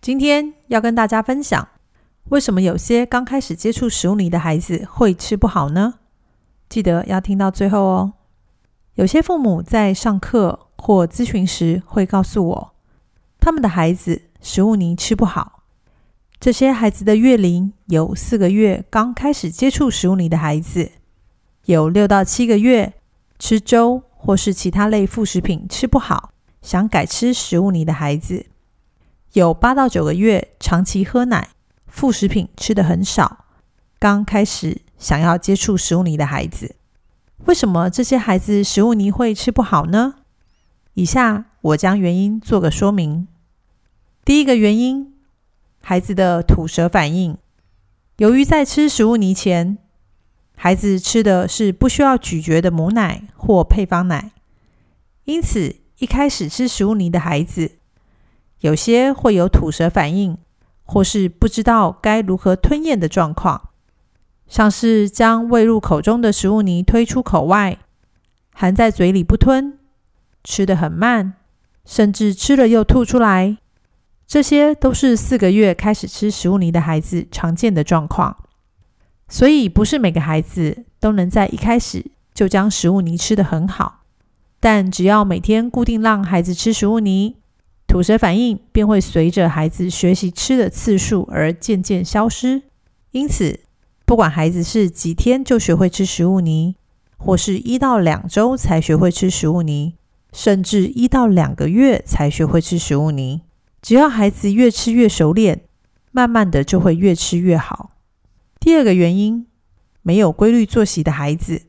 今天要跟大家分享，为什么有些刚开始接触食物泥的孩子会吃不好呢？记得要听到最后哦。有些父母在上课或咨询时会告诉我，他们的孩子食物泥吃不好。这些孩子的月龄有四个月刚开始接触食物泥的孩子，有六到七个月吃粥或是其他类副食品吃不好，想改吃食物泥的孩子。有八到九个月长期喝奶、副食品吃的很少，刚开始想要接触食物泥的孩子，为什么这些孩子食物泥会吃不好呢？以下我将原因做个说明。第一个原因，孩子的吐舌反应。由于在吃食物泥前，孩子吃的是不需要咀嚼的母奶或配方奶，因此一开始吃食物泥的孩子。有些会有吐舌反应，或是不知道该如何吞咽的状况，像是将喂入口中的食物泥推出口外，含在嘴里不吞，吃得很慢，甚至吃了又吐出来，这些都是四个月开始吃食物泥的孩子常见的状况。所以，不是每个孩子都能在一开始就将食物泥吃得很好，但只要每天固定让孩子吃食物泥。吐舌反应便会随着孩子学习吃的次数而渐渐消失。因此，不管孩子是几天就学会吃食物泥，或是一到两周才学会吃食物泥，甚至一到两个月才学会吃食物泥，只要孩子越吃越熟练，慢慢的就会越吃越好。第二个原因，没有规律作息的孩子，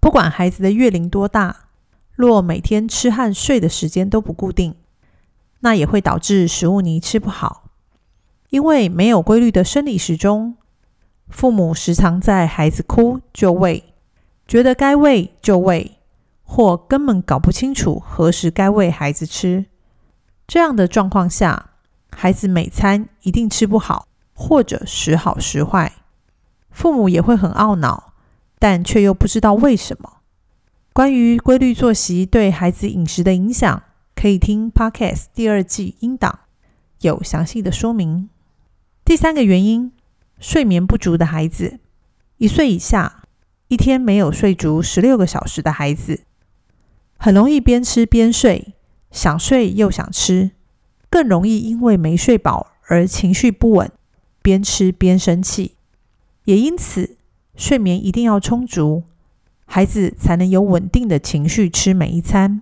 不管孩子的月龄多大，若每天吃和睡的时间都不固定。那也会导致食物泥吃不好，因为没有规律的生理时钟，父母时常在孩子哭就喂，觉得该喂就喂，或根本搞不清楚何时该喂孩子吃。这样的状况下，孩子每餐一定吃不好，或者时好时坏，父母也会很懊恼，但却又不知道为什么。关于规律作息对孩子饮食的影响。可以听 Podcast 第二季音档，有详细的说明。第三个原因，睡眠不足的孩子，一岁以下，一天没有睡足十六个小时的孩子，很容易边吃边睡，想睡又想吃，更容易因为没睡饱而情绪不稳，边吃边生气。也因此，睡眠一定要充足，孩子才能有稳定的情绪吃每一餐。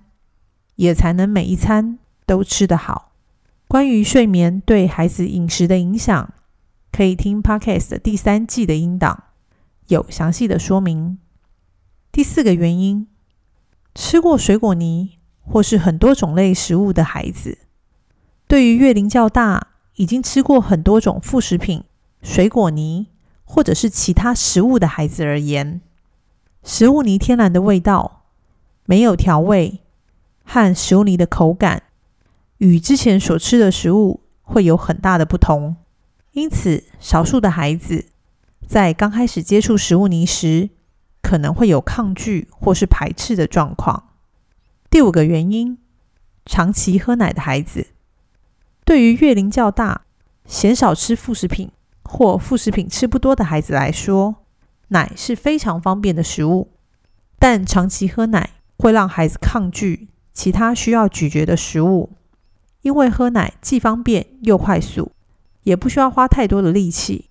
也才能每一餐都吃得好。关于睡眠对孩子饮食的影响，可以听 Podcast 第三季的音档，有详细的说明。第四个原因，吃过水果泥或是很多种类食物的孩子，对于月龄较大、已经吃过很多种副食品、水果泥或者是其他食物的孩子而言，食物泥天然的味道没有调味。和食物泥的口感与之前所吃的食物会有很大的不同，因此少数的孩子在刚开始接触食物泥时，可能会有抗拒或是排斥的状况。第五个原因，长期喝奶的孩子，对于月龄较大、鲜少吃副食品或副食品吃不多的孩子来说，奶是非常方便的食物，但长期喝奶会让孩子抗拒。其他需要咀嚼的食物，因为喝奶既方便又快速，也不需要花太多的力气，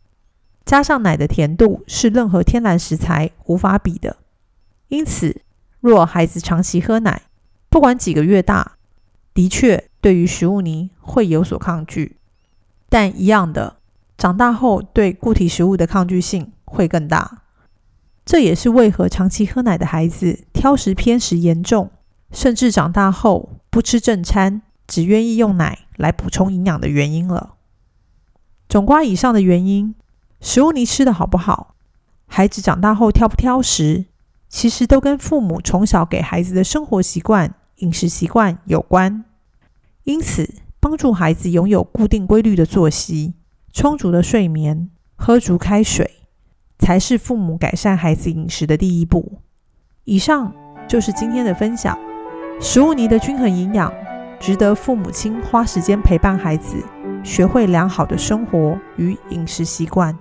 加上奶的甜度是任何天然食材无法比的。因此，若孩子长期喝奶，不管几个月大，的确对于食物泥会有所抗拒。但一样的，长大后对固体食物的抗拒性会更大。这也是为何长期喝奶的孩子挑食偏食严重。甚至长大后不吃正餐，只愿意用奶来补充营养的原因了。总括以上的原因，食物你吃的好不好，孩子长大后挑不挑食，其实都跟父母从小给孩子的生活习惯、饮食习惯有关。因此，帮助孩子拥有固定规律的作息、充足的睡眠、喝足开水，才是父母改善孩子饮食的第一步。以上就是今天的分享。食物泥的均衡营养，值得父母亲花时间陪伴孩子，学会良好的生活与饮食习惯。